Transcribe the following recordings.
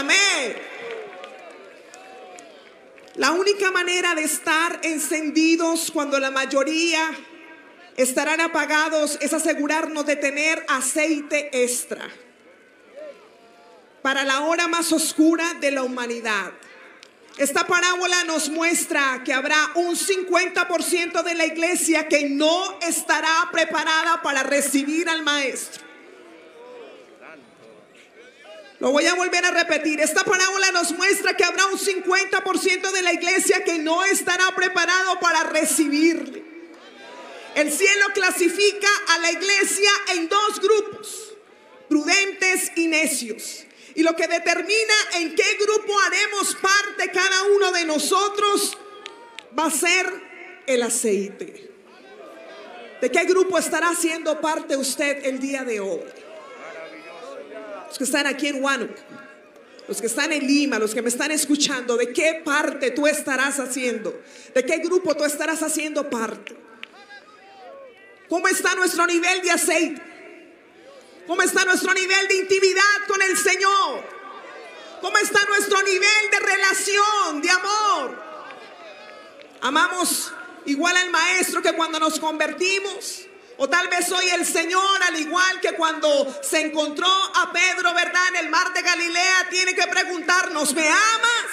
Amén. La única manera de estar encendidos cuando la mayoría estarán apagados es asegurarnos de tener aceite extra para la hora más oscura de la humanidad. Esta parábola nos muestra que habrá un 50% de la iglesia que no estará preparada para recibir al maestro. Lo voy a volver a repetir. Esta parábola nos muestra que habrá un 50% de la iglesia que no estará preparado para recibirle. El cielo clasifica a la iglesia en dos grupos, prudentes y necios. Y lo que determina en qué grupo haremos parte cada uno de nosotros va a ser el aceite. ¿De qué grupo estará siendo parte usted el día de hoy? Los que están aquí en Huánuco, los que están en Lima, los que me están escuchando, ¿de qué parte tú estarás haciendo? ¿De qué grupo tú estarás haciendo parte? ¿Cómo está nuestro nivel de aceite? ¿Cómo está nuestro nivel de intimidad con el Señor? ¿Cómo está nuestro nivel de relación, de amor? Amamos igual al Maestro que cuando nos convertimos. O tal vez hoy el Señor, al igual que cuando se encontró a Pedro, ¿verdad? En el mar de Galilea, tiene que preguntarnos, ¿me amas?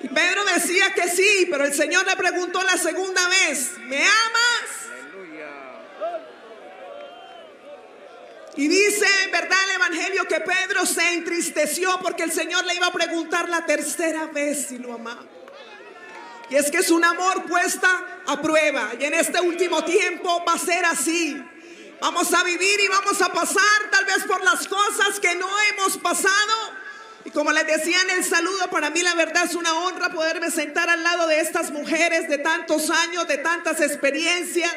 Y Pedro decía que sí, pero el Señor le preguntó la segunda vez, ¿me amas? Y dice, ¿verdad el Evangelio que Pedro se entristeció porque el Señor le iba a preguntar la tercera vez si lo amaba? Y es que es un amor puesta a prueba. Y en este último tiempo va a ser así. Vamos a vivir y vamos a pasar tal vez por las cosas que no hemos pasado y como les decía en el saludo, para mí la verdad es una honra poderme sentar al lado de estas mujeres de tantos años, de tantas experiencias.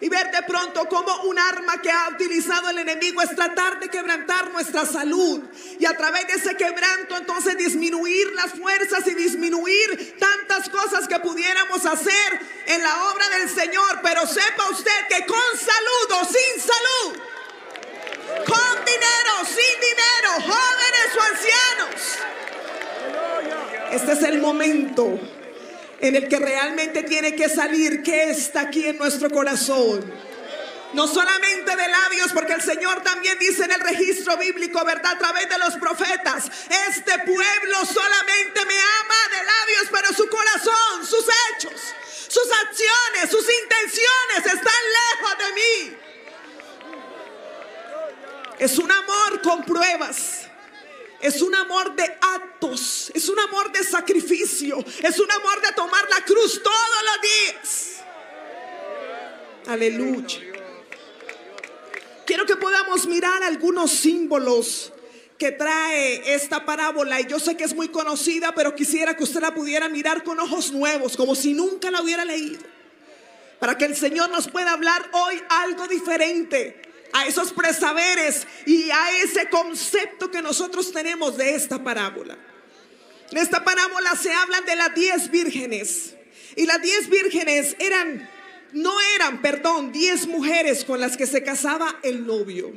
Y ver de pronto como un arma que ha utilizado el enemigo es tratar de quebrantar nuestra salud. Y a través de ese quebranto entonces disminuir las fuerzas y disminuir tantas cosas que pudiéramos hacer en la obra del Señor. Pero sepa usted que con salud o sin salud con dinero, sin dinero, jóvenes o ancianos. Este es el momento en el que realmente tiene que salir qué está aquí en nuestro corazón. No solamente de labios, porque el Señor también dice en el registro bíblico, ¿verdad? A través de los profetas, este pueblo solamente me ama de labios, pero su corazón, sus hechos, sus acciones, sus intenciones están lejos de mí. Es un amor con pruebas. Es un amor de actos. Es un amor de sacrificio. Es un amor de tomar la cruz todos los días. Aleluya. Quiero que podamos mirar algunos símbolos que trae esta parábola. Y yo sé que es muy conocida, pero quisiera que usted la pudiera mirar con ojos nuevos, como si nunca la hubiera leído. Para que el Señor nos pueda hablar hoy algo diferente a esos presaberes y a ese concepto que nosotros tenemos de esta parábola. En esta parábola se habla de las diez vírgenes. Y las diez vírgenes eran, no eran, perdón, diez mujeres con las que se casaba el novio.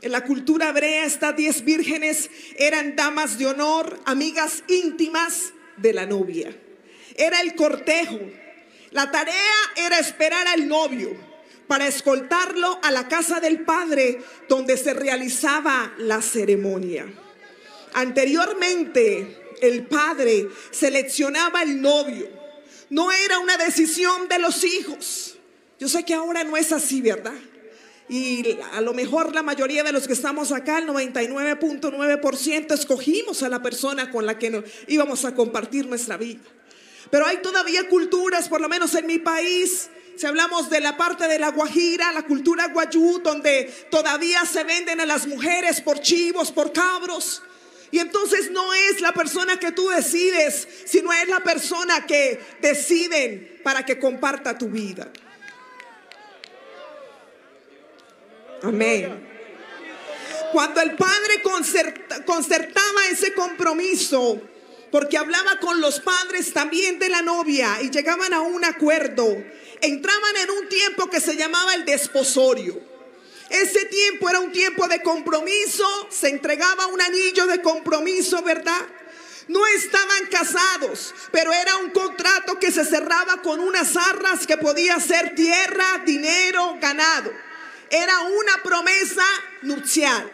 En la cultura hebrea estas diez vírgenes eran damas de honor, amigas íntimas de la novia. Era el cortejo. La tarea era esperar al novio para escoltarlo a la casa del padre donde se realizaba la ceremonia. Anteriormente, el padre seleccionaba el novio. No era una decisión de los hijos. Yo sé que ahora no es así, ¿verdad? Y a lo mejor la mayoría de los que estamos acá, el 99.9%, escogimos a la persona con la que íbamos a compartir nuestra vida. Pero hay todavía culturas, por lo menos en mi país, si hablamos de la parte de la Guajira, la cultura guayú, donde todavía se venden a las mujeres por chivos, por cabros. Y entonces no es la persona que tú decides, sino es la persona que deciden para que comparta tu vida. Amén. Cuando el padre concertaba ese compromiso, porque hablaba con los padres también de la novia y llegaban a un acuerdo, entraban en un tiempo que se llamaba el desposorio. Ese tiempo era un tiempo de compromiso, se entregaba un anillo de compromiso, ¿verdad? No estaban casados, pero era un contrato que se cerraba con unas arras que podía ser tierra, dinero, ganado. Era una promesa nupcial.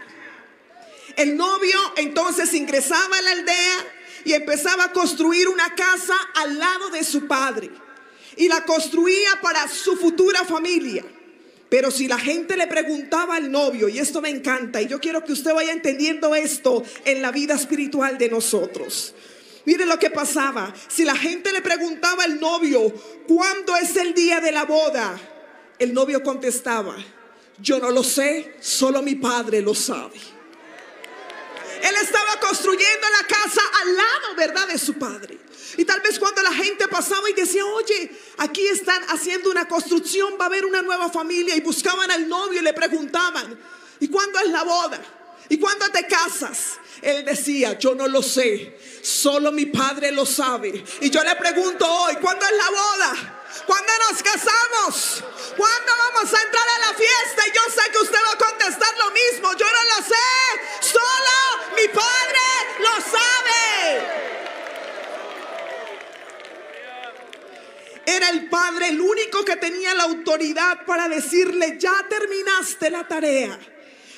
El novio entonces ingresaba a la aldea y empezaba a construir una casa al lado de su padre. Y la construía para su futura familia. Pero si la gente le preguntaba al novio, y esto me encanta, y yo quiero que usted vaya entendiendo esto en la vida espiritual de nosotros. Mire lo que pasaba. Si la gente le preguntaba al novio, ¿cuándo es el día de la boda? El novio contestaba, yo no lo sé, solo mi padre lo sabe. Él estaba construyendo la casa al lado, ¿verdad? De su padre. Y tal vez cuando la gente pasaba y decía, oye, aquí están haciendo una construcción, va a haber una nueva familia. Y buscaban al novio y le preguntaban, ¿y cuándo es la boda? ¿Y cuándo te casas? Él decía, yo no lo sé, solo mi padre lo sabe. Y yo le pregunto hoy, ¿cuándo es la boda? ¿Cuándo nos casamos? ¿Cuándo vamos a entrar a la fiesta? Y yo sé que usted va a contestar lo mismo. Yo no lo sé. Solo mi Padre lo sabe. Era el Padre el único que tenía la autoridad para decirle, ya terminaste la tarea.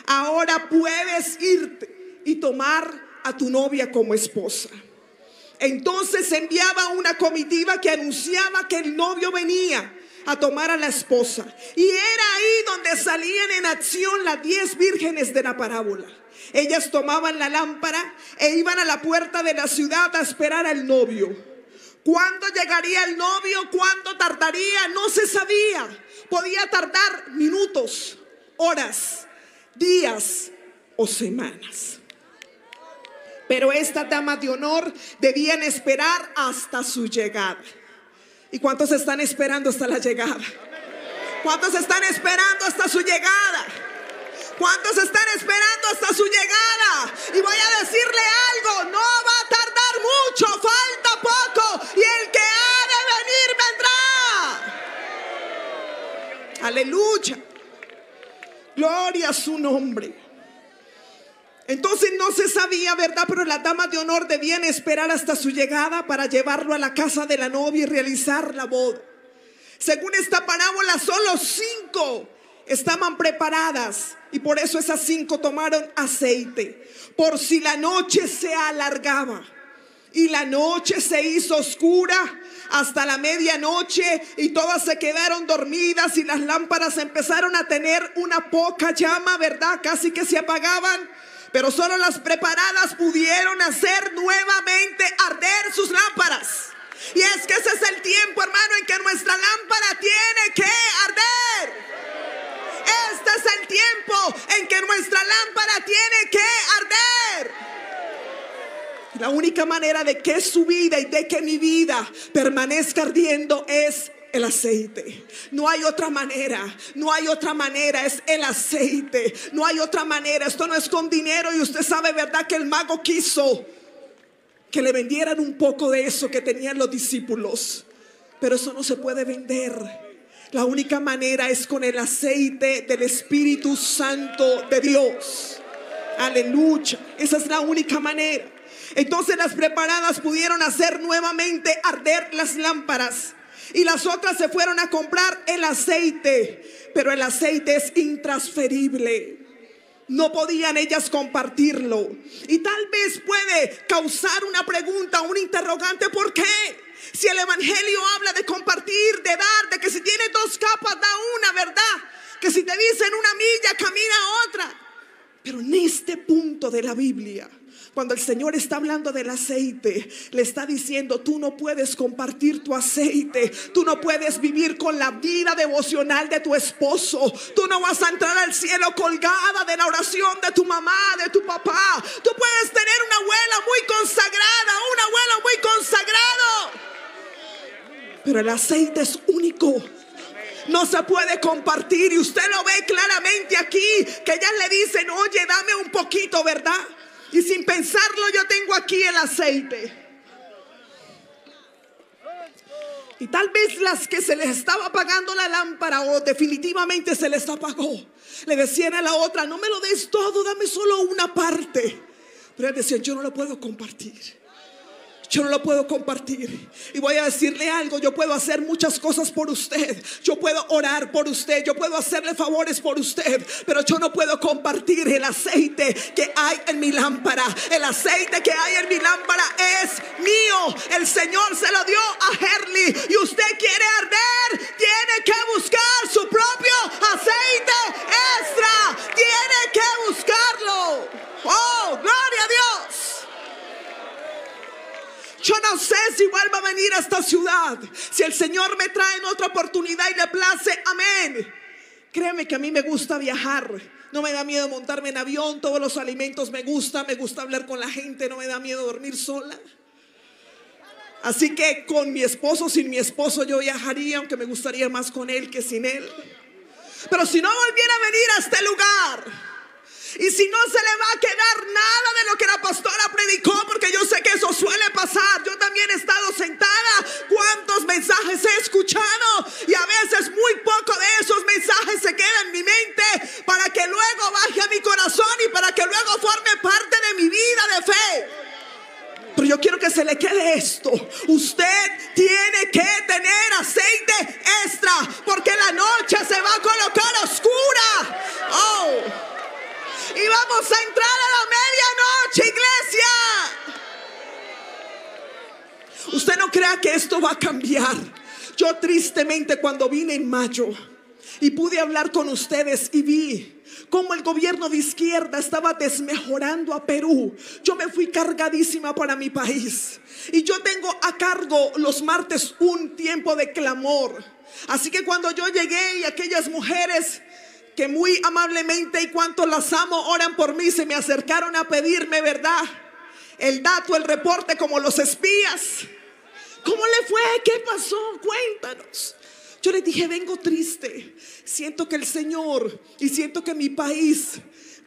Ahora puedes irte y tomar a tu novia como esposa. Entonces enviaba una comitiva que anunciaba que el novio venía a tomar a la esposa. Y era ahí donde salían en acción las diez vírgenes de la parábola. Ellas tomaban la lámpara e iban a la puerta de la ciudad a esperar al novio. ¿Cuándo llegaría el novio? ¿Cuándo tardaría? No se sabía. Podía tardar minutos, horas, días o semanas. Pero esta dama de honor debían esperar hasta su llegada. ¿Y cuántos están esperando hasta la llegada? ¿Cuántos están esperando hasta su llegada? ¿Cuántos están esperando hasta su llegada? Y voy a decirle algo, no va a tardar mucho, falta poco. Y el que ha de venir vendrá. Aleluya. Gloria a su nombre. Entonces no se sabía, ¿verdad? Pero las damas de honor debían esperar hasta su llegada para llevarlo a la casa de la novia y realizar la boda. Según esta parábola, solo cinco estaban preparadas y por eso esas cinco tomaron aceite. Por si la noche se alargaba y la noche se hizo oscura hasta la medianoche y todas se quedaron dormidas y las lámparas empezaron a tener una poca llama, ¿verdad? Casi que se apagaban pero solo las preparadas pudieron hacer nuevamente arder sus lámparas. Y es que ese es el tiempo, hermano, en que nuestra lámpara tiene que arder. Este es el tiempo en que nuestra lámpara tiene que arder. La única manera de que su vida y de que mi vida permanezca ardiendo es el aceite. No hay otra manera, no hay otra manera, es el aceite. No hay otra manera, esto no es con dinero y usted sabe, ¿verdad? Que el mago quiso que le vendieran un poco de eso que tenían los discípulos. Pero eso no se puede vender. La única manera es con el aceite del Espíritu Santo de Dios. Aleluya. Esa es la única manera. Entonces las preparadas pudieron hacer nuevamente arder las lámparas. Y las otras se fueron a comprar el aceite, pero el aceite es intransferible. No podían ellas compartirlo. Y tal vez puede causar una pregunta, un interrogante, ¿por qué? Si el Evangelio habla de compartir, de dar, de que si tiene dos capas da una, ¿verdad? Que si te dicen una milla, camina otra. Pero en este punto de la Biblia, cuando el Señor está hablando del aceite, le está diciendo, tú no puedes compartir tu aceite, tú no puedes vivir con la vida devocional de tu esposo, tú no vas a entrar al cielo colgada de la oración de tu mamá, de tu papá, tú puedes tener una abuela muy consagrada, un abuelo muy consagrado, pero el aceite es único. No se puede compartir. Y usted lo ve claramente aquí, que ellas le dicen, oye, dame un poquito, ¿verdad? Y sin pensarlo yo tengo aquí el aceite. Y tal vez las que se les estaba apagando la lámpara o definitivamente se les apagó, le decían a la otra, no me lo des todo, dame solo una parte. Pero él decía, yo no lo puedo compartir. Yo no lo puedo compartir. Y voy a decirle algo, yo puedo hacer muchas cosas por usted. Yo puedo orar por usted, yo puedo hacerle favores por usted, pero yo no puedo compartir el aceite que hay en mi lámpara. El aceite que hay en mi lámpara es mío. El Señor se lo dio a Herley y usted quiere arder, tiene que buscar su propio aceite extra. Tiene que buscarlo. Oh, gloria a Dios. Yo si vuelva a venir a esta ciudad. Si el Señor me trae en otra oportunidad y le place, amén. Créeme que a mí me gusta viajar. No me da miedo montarme en avión. Todos los alimentos me gustan. Me gusta hablar con la gente. No me da miedo dormir sola. Así que con mi esposo, sin mi esposo, yo viajaría, aunque me gustaría más con él que sin él. Pero si no volviera a venir a este lugar, y si no se le va a quedar nada de lo que la pastora predicó, porque yo sé que eso suele pasar. Yo también he estado sentada. ¿Cuántos mensajes he escuchado? Y a veces muy poco de esos mensajes se queda en mi mente para que luego baje a mi corazón y para que luego forme parte de mi vida de fe. Pero yo quiero que se le quede esto. Usted tiene que tener aceite extra porque la noche se va a colocar oscura. Oh. Y vamos a entrar a la medianoche, iglesia. Usted no crea que esto va a cambiar. Yo tristemente cuando vine en mayo y pude hablar con ustedes y vi cómo el gobierno de izquierda estaba desmejorando a Perú. Yo me fui cargadísima para mi país. Y yo tengo a cargo los martes un tiempo de clamor. Así que cuando yo llegué y aquellas mujeres que muy amablemente y cuanto las amo oran por mí, se me acercaron a pedirme, ¿verdad? El dato, el reporte como los espías. ¿Cómo le fue? ¿Qué pasó? Cuéntanos. Yo les dije, vengo triste. Siento que el Señor y siento que mi país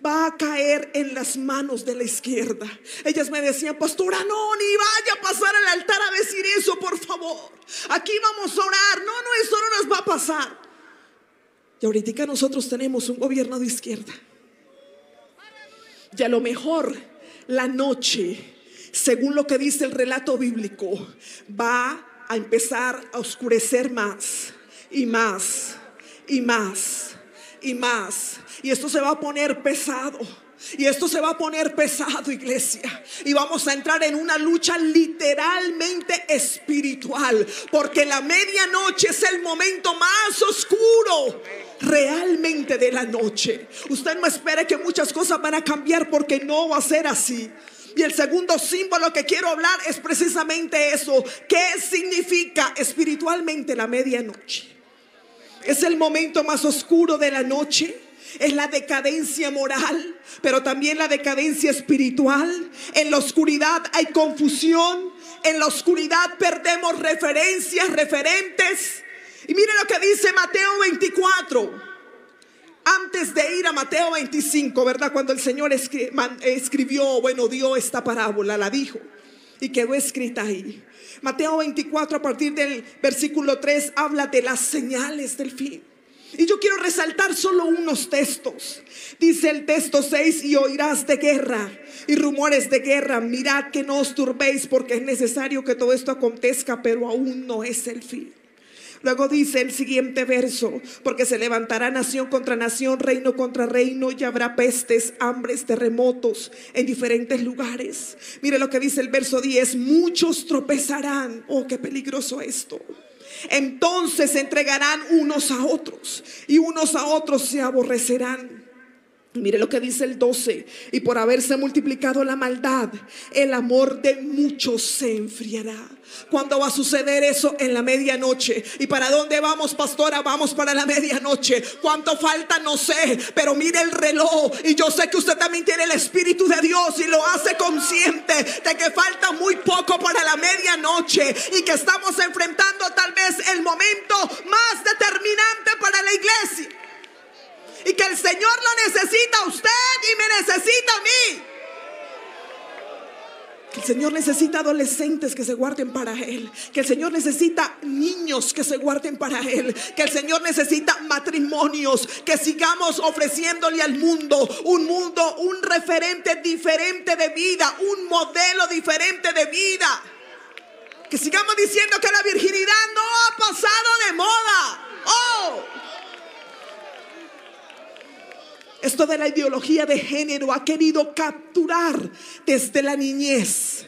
va a caer en las manos de la izquierda. Ellas me decían, pastora, no, ni vaya a pasar al altar a decir eso, por favor. Aquí vamos a orar. No, no, eso no nos va a pasar. Y ahorita nosotros tenemos un gobierno de izquierda. Y a lo mejor la noche, según lo que dice el relato bíblico, va a empezar a oscurecer más y más y más y más. Y esto se va a poner pesado. Y esto se va a poner pesado, iglesia. Y vamos a entrar en una lucha literalmente espiritual. Porque la medianoche es el momento más oscuro realmente de la noche. Usted no espere que muchas cosas van a cambiar porque no va a ser así. Y el segundo símbolo que quiero hablar es precisamente eso. ¿Qué significa espiritualmente la medianoche? Es el momento más oscuro de la noche es la decadencia moral, pero también la decadencia espiritual. En la oscuridad hay confusión, en la oscuridad perdemos referencias, referentes. Y mire lo que dice Mateo 24. Antes de ir a Mateo 25, ¿verdad? Cuando el Señor escribió, bueno, dio esta parábola, la dijo y quedó escrita ahí. Mateo 24 a partir del versículo 3 habla de las señales del fin. Y yo quiero resaltar solo unos textos. Dice el texto 6, y oirás de guerra y rumores de guerra. Mirad que no os turbéis porque es necesario que todo esto acontezca, pero aún no es el fin. Luego dice el siguiente verso, porque se levantará nación contra nación, reino contra reino, y habrá pestes, hambres, terremotos en diferentes lugares. Mire lo que dice el verso 10, muchos tropezarán. Oh, qué peligroso esto entonces se entregarán unos a otros y unos a otros se aborrecerán. Mire lo que dice el 12. Y por haberse multiplicado la maldad, el amor de muchos se enfriará. ¿Cuándo va a suceder eso? En la medianoche. ¿Y para dónde vamos, pastora? Vamos para la medianoche. ¿Cuánto falta? No sé. Pero mire el reloj. Y yo sé que usted también tiene el Espíritu de Dios y lo hace consciente de que falta muy poco para la medianoche. Y que estamos enfrentando tal vez el momento más determinante para la iglesia y que el Señor lo necesita a usted y me necesita a mí. Que el Señor necesita adolescentes que se guarden para Él. Que el Señor necesita niños que se guarden para Él. Que el Señor necesita matrimonios. Que sigamos ofreciéndole al mundo un mundo, un referente diferente de vida. Un modelo diferente de vida. Que sigamos diciendo que la virginidad no ha pasado de moda. Oh. Esto de la ideología de género ha querido capturar desde la niñez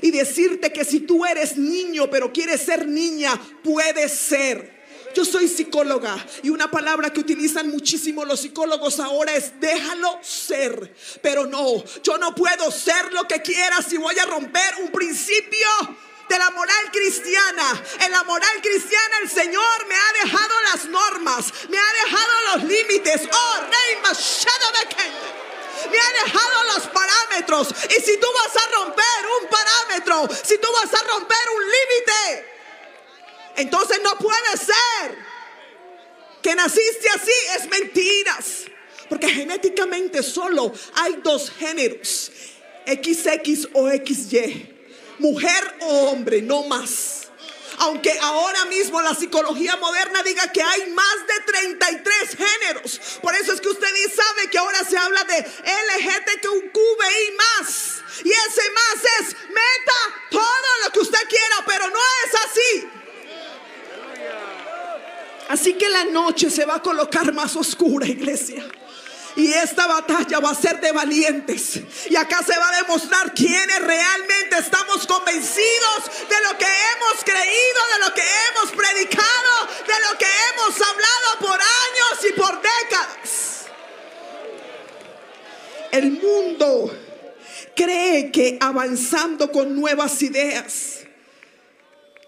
y decirte que si tú eres niño pero quieres ser niña, puedes ser. Yo soy psicóloga y una palabra que utilizan muchísimo los psicólogos ahora es déjalo ser. Pero no, yo no puedo ser lo que quiera si voy a romper un principio de la moral cristiana. En la moral cristiana el Señor me ha dejado las normas, me ha dejado los límites. Oh, Rey me ha dejado los parámetros. Y si tú vas a romper un parámetro, si tú vas a romper un límite, entonces no puede ser que naciste así. Es mentiras. Porque genéticamente solo hay dos géneros, XX o XY mujer o hombre, no más. Aunque ahora mismo la psicología moderna diga que hay más de 33 géneros. Por eso es que usted sabe que ahora se habla de LGTQI más. Y ese más es meta todo lo que usted quiera, pero no es así. Así que la noche se va a colocar más oscura, iglesia. Y esta batalla va a ser de valientes. Y acá se va a demostrar quiénes realmente estamos convencidos de lo que hemos creído, de lo que hemos predicado, de lo que hemos hablado por años y por décadas. El mundo cree que avanzando con nuevas ideas,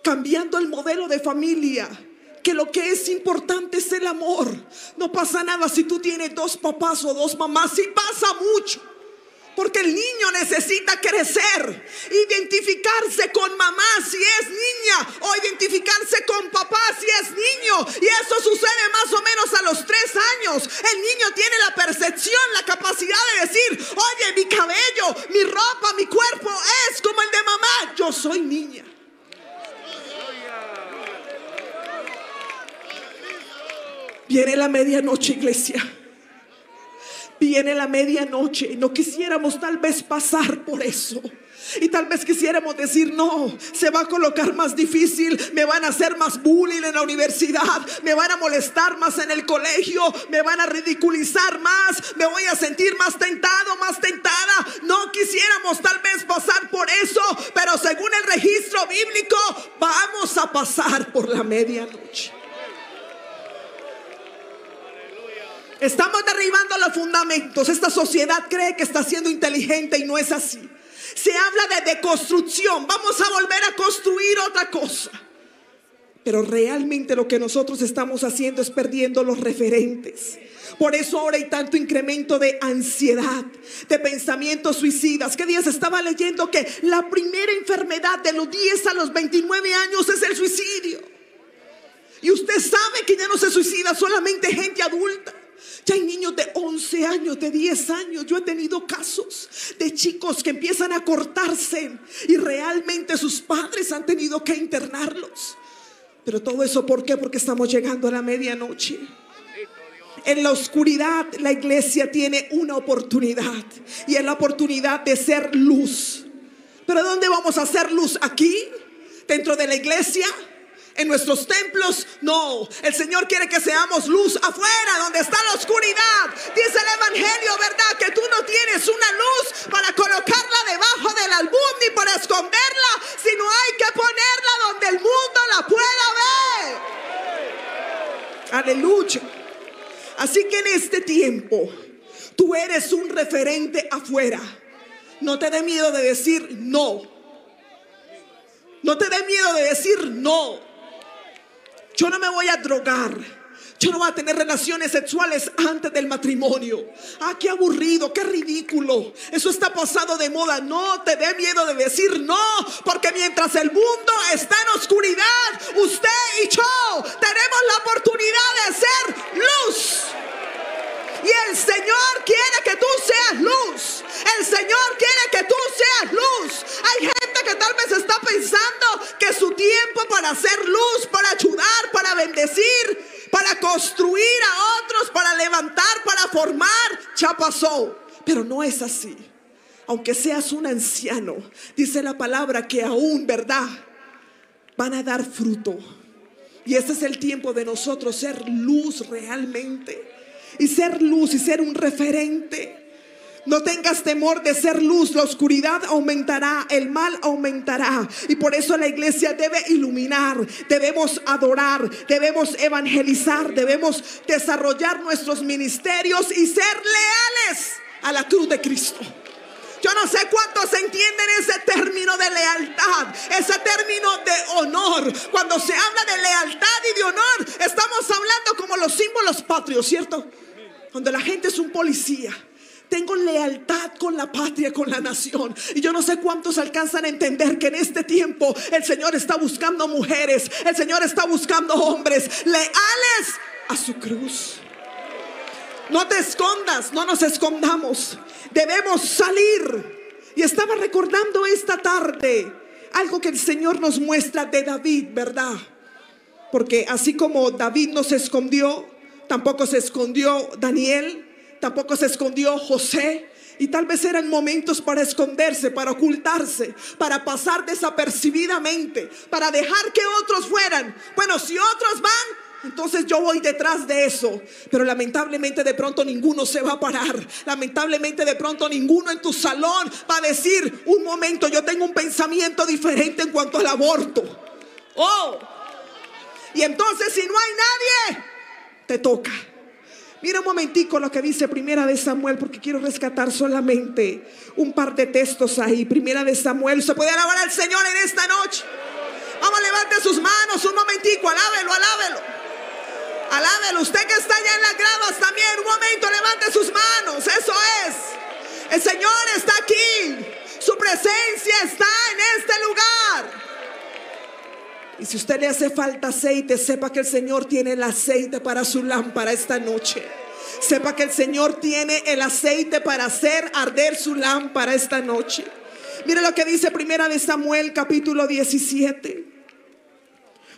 cambiando el modelo de familia, que lo que es importante es el amor. No pasa nada si tú tienes dos papás o dos mamás, sí pasa mucho. Porque el niño necesita crecer, identificarse con mamá si es niña o identificarse con papá si es niño. Y eso sucede más o menos a los tres años. El niño tiene la percepción, la capacidad de decir, oye, mi cabello, mi ropa, mi cuerpo es como el de mamá. Yo soy niña. Viene la medianoche, iglesia. Viene la medianoche. No quisiéramos tal vez pasar por eso. Y tal vez quisiéramos decir, no, se va a colocar más difícil, me van a hacer más bullying en la universidad, me van a molestar más en el colegio, me van a ridiculizar más, me voy a sentir más tentado, más tentada. No quisiéramos tal vez pasar por eso, pero según el registro bíblico, vamos a pasar por la medianoche. Estamos derribando los fundamentos. Esta sociedad cree que está siendo inteligente y no es así. Se habla de deconstrucción. Vamos a volver a construir otra cosa. Pero realmente lo que nosotros estamos haciendo es perdiendo los referentes. Por eso ahora hay tanto incremento de ansiedad, de pensamientos suicidas. ¿Qué días estaba leyendo que la primera enfermedad de los 10 a los 29 años es el suicidio? Y usted sabe que ya no se suicida solamente gente adulta. Ya hay niños de 11 años, de 10 años. Yo he tenido casos de chicos que empiezan a cortarse y realmente sus padres han tenido que internarlos. Pero todo eso, ¿por qué? Porque estamos llegando a la medianoche. En la oscuridad la iglesia tiene una oportunidad y es la oportunidad de ser luz. Pero ¿dónde vamos a hacer luz? ¿Aquí? ¿Dentro de la iglesia? En nuestros templos. No, el Señor quiere que seamos luz afuera, donde está la oscuridad. Dice el Evangelio, ¿verdad? Que tú no tienes una luz para colocarla debajo del album ni para esconderla, sino hay que ponerla donde el mundo la pueda ver. Aleluya. Así que en este tiempo, tú eres un referente afuera. No te dé miedo de decir no. No te dé miedo de decir no. Yo no me voy a drogar. Yo no voy a tener relaciones sexuales antes del matrimonio. Ah, qué aburrido, qué ridículo. Eso está pasado de moda. No te dé miedo de decir no, porque mientras el mundo está en oscuridad, usted y yo tenemos la oportunidad de ser luz. Y el Señor quiere que tú seas luz. El Señor quiere que tú seas luz. Hay tal vez está pensando que su tiempo para hacer luz, para ayudar, para bendecir, para construir a otros, para levantar, para formar, ya pasó. Pero no es así. Aunque seas un anciano, dice la palabra que aún, ¿verdad? Van a dar fruto. Y este es el tiempo de nosotros ser luz realmente. Y ser luz y ser un referente. No tengas temor de ser luz, la oscuridad aumentará, el mal aumentará. Y por eso la iglesia debe iluminar, debemos adorar, debemos evangelizar, debemos desarrollar nuestros ministerios y ser leales a la cruz de Cristo. Yo no sé cuántos entienden ese término de lealtad, ese término de honor. Cuando se habla de lealtad y de honor, estamos hablando como los símbolos patrios, ¿cierto? Donde la gente es un policía. Tengo lealtad con la patria, con la nación. Y yo no sé cuántos alcanzan a entender que en este tiempo el Señor está buscando mujeres, el Señor está buscando hombres leales a su cruz. No te escondas, no nos escondamos. Debemos salir. Y estaba recordando esta tarde algo que el Señor nos muestra de David, ¿verdad? Porque así como David no se escondió, tampoco se escondió Daniel, tampoco se escondió José. Y tal vez eran momentos para esconderse, para ocultarse, para pasar desapercibidamente, para dejar que otros fueran. Bueno, si otros van, entonces yo voy detrás de eso. Pero lamentablemente de pronto ninguno se va a parar. Lamentablemente de pronto ninguno en tu salón va a decir, un momento, yo tengo un pensamiento diferente en cuanto al aborto. Oh. Y entonces si no hay nadie, te toca. Mira un momentico lo que dice Primera de Samuel, porque quiero rescatar solamente un par de textos ahí. Primera de Samuel, ¿se puede alabar al Señor en esta noche? Vamos, levante sus manos un momentico, alábelo, alábelo. Alábelo. Usted que está allá en las gradas también, un momento, levante sus manos. Eso es. El Señor está aquí. Su presencia está en este lugar. Y si usted le hace falta aceite, sepa que el Señor tiene el aceite para su lámpara esta noche. Sepa que el Señor tiene el aceite para hacer arder su lámpara esta noche. Mire lo que dice Primera de Samuel capítulo 17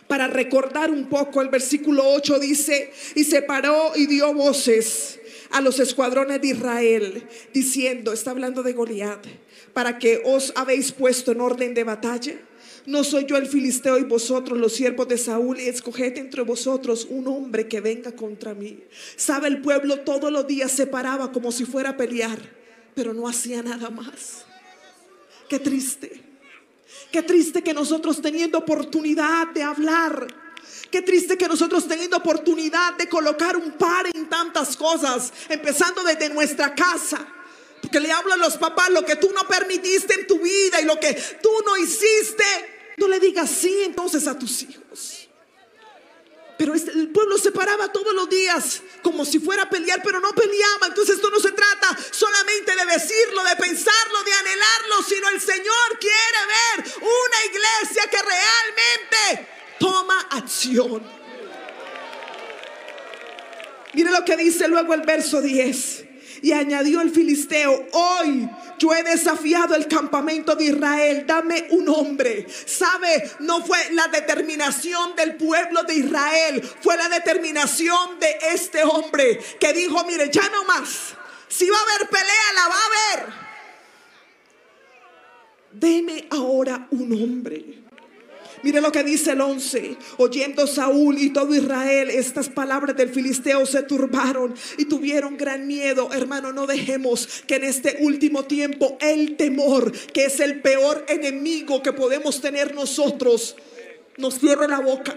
para recordar un poco, el versículo 8 dice, y se paró y dio voces a los escuadrones de Israel, diciendo, está hablando de Goliat, para que os habéis puesto en orden de batalla. No soy yo el filisteo y vosotros los siervos de Saúl, y escoged entre vosotros un hombre que venga contra mí. Sabe el pueblo todos los días se paraba como si fuera a pelear, pero no hacía nada más. Qué triste. Qué triste que nosotros teniendo oportunidad de hablar, qué triste que nosotros teniendo oportunidad de colocar un par en tantas cosas, empezando desde nuestra casa. Porque le hablo a los papás, lo que tú no permitiste en tu vida y lo que tú no hiciste, no le digas sí entonces a tus hijos. Pero este, el pueblo se paraba todos los días como si fuera a pelear, pero no peleaba. Entonces esto no se trata solamente de decirlo, de pensarlo, de anhelarlo, sino el Señor quiere ver una iglesia que realmente toma acción. Mire lo que dice luego el verso 10. Y añadió el filisteo, hoy yo he desafiado el campamento de Israel, dame un hombre. ¿Sabe? No fue la determinación del pueblo de Israel, fue la determinación de este hombre que dijo, mire, ya no más. Si va a haber pelea, la va a haber. Deme ahora un hombre. Mire lo que dice el 11. Oyendo Saúl y todo Israel estas palabras del filisteo se turbaron y tuvieron gran miedo. Hermano, no dejemos que en este último tiempo el temor, que es el peor enemigo que podemos tener nosotros, nos cierre la boca,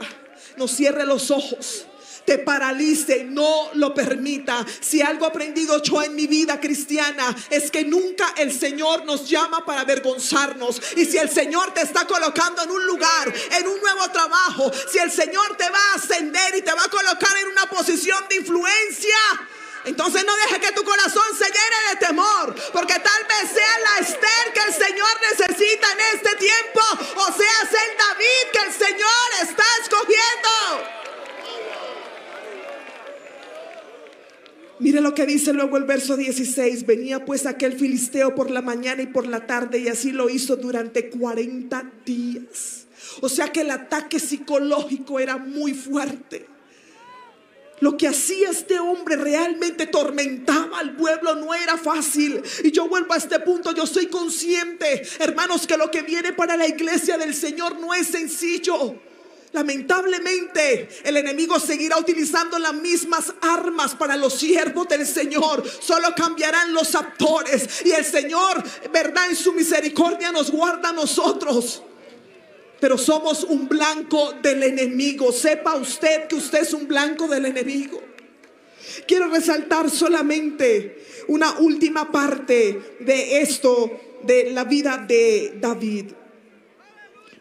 nos cierre los ojos te paralice, no lo permita. Si algo aprendido yo en mi vida cristiana es que nunca el Señor nos llama para avergonzarnos. Y si el Señor te está colocando en un lugar, en un nuevo trabajo, si el Señor te va a ascender y te va a colocar en una posición de influencia, entonces no deje que tu corazón se llene de temor, dice luego el verso 16. Venía pues aquel filisteo por la mañana y por la tarde y así lo hizo durante 40 días. O sea que el ataque psicológico era muy fuerte. Lo que hacía este hombre realmente tormentaba al pueblo, no era fácil. Y yo vuelvo a este punto, yo soy consciente, hermanos, que lo que viene para la iglesia del Señor no es sencillo. Lamentablemente el enemigo seguirá utilizando las mismas armas para los siervos del Señor. Solo cambiarán los actores. Y el Señor, verdad, en su misericordia nos guarda a nosotros pero somos un blanco del enemigo. Sepa usted que usted es un blanco del enemigo. Quiero resaltar solamente una última parte de esto, de la vida de David.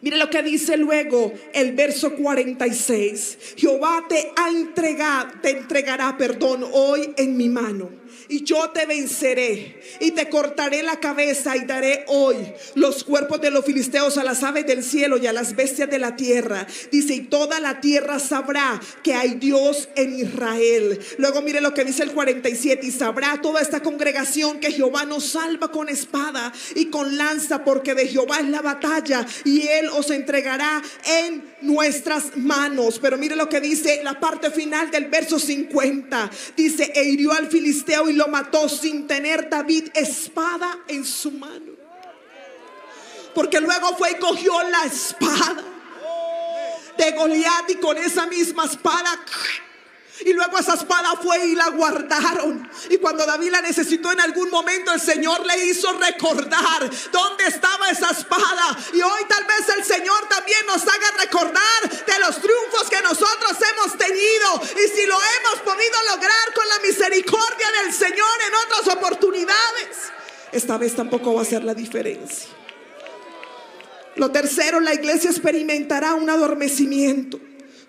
Mire lo que dice luego el verso 46. Jehová te ha entregado, te entregará, perdón, hoy en mi mano y yo te venceré y te cortaré la cabeza y daré hoy los cuerpos de los filisteos a las aves del cielo y a las bestias de la tierra. Dice, y toda la tierra sabrá que hay Dios en Israel. Luego mire lo que dice el 47, y sabrá toda esta congregación que Jehová nos salva con espada y con lanza, porque de Jehová es la batalla y él os entregará en nuestras manos. Pero mire lo que dice la parte final del verso 50. Dice, e hirió al filisteo y lo mató sin tener David espada en su mano. Porque luego fue y cogió la espada de Goliat y con esa misma espada y luego esa espada fue y la guardaron. Y cuando David la necesitó en algún momento, el Señor le hizo recordar dónde estaba esa espada. Y hoy tal vez el Señor también nos haga recordar de los triunfos que nosotros hemos tenido. Y si lo hemos podido lograr con la misericordia del Señor en otras oportunidades, esta vez tampoco va a ser la diferencia. Lo tercero, la iglesia experimentará un adormecimiento.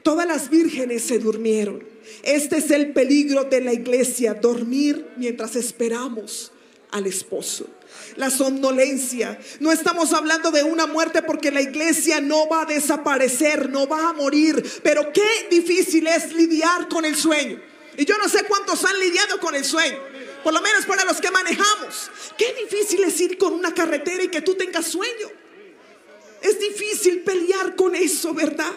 Todas las vírgenes se durmieron. Este es el peligro de la iglesia, dormir mientras esperamos al esposo. La somnolencia. No estamos hablando de una muerte porque la iglesia no va a desaparecer, no va a morir. Pero qué difícil es lidiar con el sueño. Y yo no sé cuántos han lidiado con el sueño. Por lo menos para los que manejamos. Qué difícil es ir con una carretera y que tú tengas sueño. Es difícil pelear con eso, ¿verdad?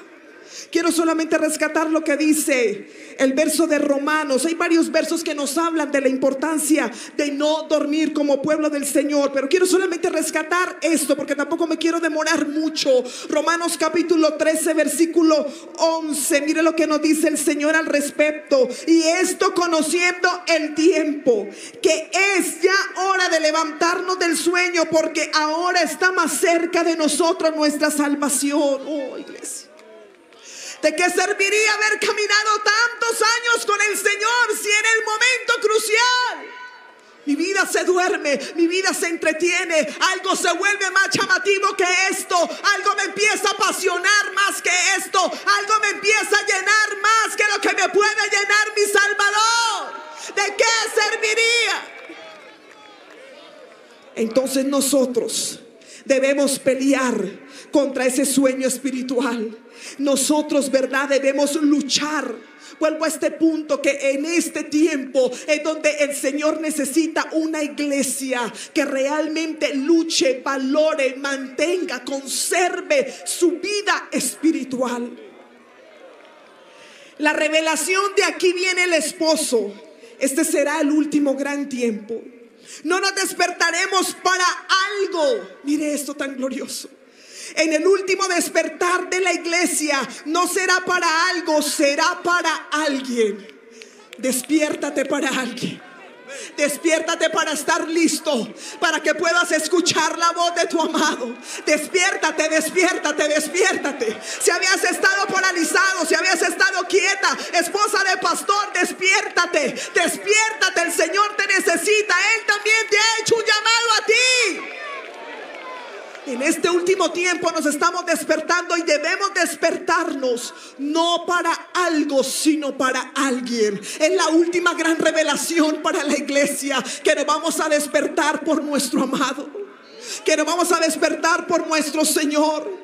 Quiero solamente rescatar lo que dice el verso de Romanos. Hay varios versos que nos hablan de la importancia de no dormir como pueblo del Señor, pero quiero solamente rescatar esto porque tampoco me quiero demorar mucho. Romanos capítulo 13, versículo 11. Mire lo que nos dice el Señor al respecto. Y esto conociendo el tiempo, que es ya hora de levantarnos del sueño porque ahora está más cerca de nosotros nuestra salvación. Oh, iglesia. ¿De qué serviría haber caminado tantos años con el Señor si en el momento crucial mi vida se duerme, mi vida se entretiene, algo se vuelve más llamativo que esto, algo me empieza a apasionar más que esto, algo me empieza a llenar más que lo que me puede llenar mi Salvador? ¿De qué serviría? Entonces nosotros debemos pelear contra ese sueño espiritual. Nosotros, ¿verdad? Debemos luchar. Vuelvo a este punto que en este tiempo es donde el Señor necesita una iglesia que realmente luche, valore, mantenga, conserve su vida espiritual. La revelación de aquí viene el esposo. Este será el último gran tiempo. No nos despertaremos para algo. Mire esto tan glorioso en el último despertar de la iglesia no será para algo, será para alguien. Despiértate para alguien. Despiértate para estar listo, para que puedas escuchar la voz de tu amado. Despiértate, despiértate, despiértate. Si habías estado paralizado, si habías estado quieta, esposa de pastor, despiértate, despiértate. El Señor te necesita. Él también te ha hecho un llamado a ti. En este último tiempo nos estamos despertando y debemos despertarnos no para algo, sino para alguien. Es la última gran revelación para la iglesia que nos vamos a despertar por nuestro amado, que nos vamos a despertar por nuestro Señor.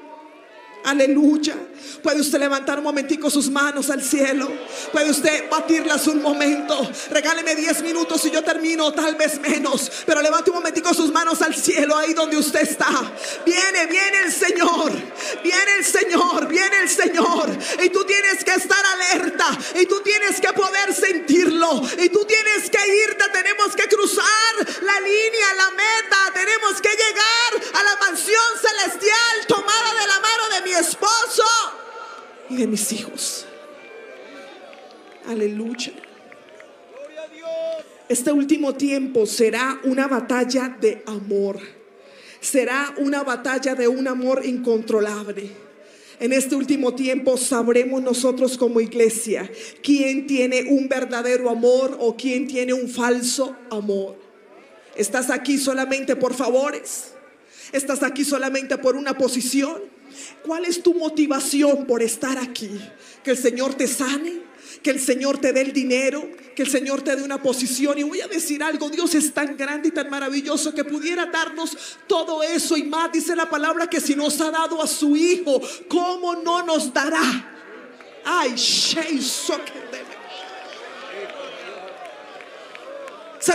Aleluya. Puede usted levantar un momentico sus manos al cielo. Puede usted batirlas un momento. Regáleme 10 minutos y yo termino, tal vez menos. Pero levante un momentico sus manos al cielo, ahí donde usted está. Viene, viene el Señor. Viene el Señor, viene el Señor. Y tú tienes que estar alerta. Y tú tienes que poder sentirlo. Y tú tienes que irte. Tenemos que cruzar la línea, la meta. Tenemos que llegar a la mansión celestial tomada de la mano de mi esposo y de mis hijos. Aleluya. Este último tiempo será una batalla de amor. Será una batalla de un amor incontrolable. En este último tiempo sabremos nosotros como iglesia quién tiene un verdadero amor o quién tiene un falso amor. ¿Estás aquí solamente por favores? ¿Estás aquí solamente por una posición? ¿Cuál es tu motivación por estar aquí? ¿Que el Señor te sane? ¿Que el Señor te dé el dinero? ¿Que el Señor te dé una posición? Y voy a decir algo, Dios es tan grande y tan maravilloso que pudiera darnos todo eso y más. Dice la palabra que si nos ha dado a su Hijo, ¿cómo no nos dará? Ay, Se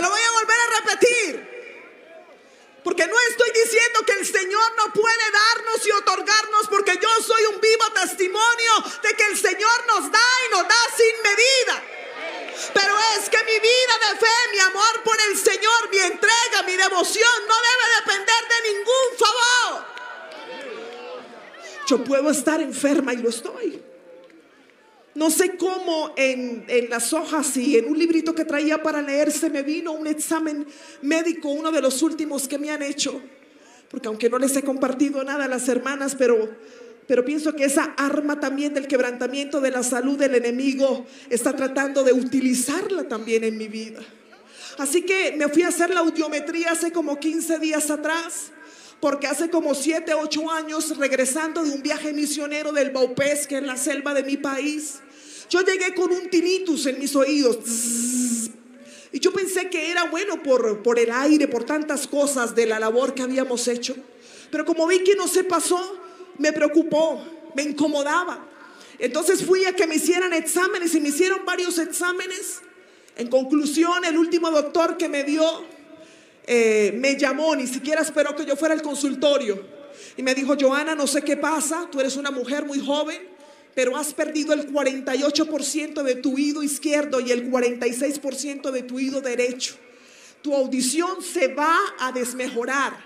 lo voy a volver a repetir. Porque no estoy diciendo que el Señor no puede darnos y otorgarnos, porque yo soy un vivo testimonio de que el Señor nos da y nos da sin medida. Pero es que mi vida de fe, mi amor por el Señor, mi entrega, mi devoción no debe depender de ningún favor. Yo puedo estar enferma y lo estoy. No sé cómo en, las hojas y en un librito que traía para leer se me vino un examen médico, uno de los últimos que me han hecho. Porque aunque no les he compartido nada a las hermanas, pero, pero pienso que esa arma también del quebrantamiento de la salud del enemigo está tratando de utilizarla también en mi vida. Así que me fui a hacer la audiometría hace como 15 días atrás porque hace como 7, 8 años, regresando de un viaje misionero del Baupés, que es la selva de mi país, yo llegué con un tinnitus en mis oídos. Y yo pensé que era bueno por, por el aire, por tantas cosas de la labor que habíamos hecho. Pero como vi que no se pasó, me preocupó, me incomodaba. Entonces fui a que me hicieran exámenes y me hicieron varios exámenes. En conclusión, el último doctor que me dio eh, me llamó, ni siquiera esperó que yo fuera al consultorio. Y me dijo, Joana, no sé qué pasa, tú eres una mujer muy joven pero has perdido el 48% de tu oído izquierdo y el 46% de tu oído derecho. Tu audición se va a desmejorar.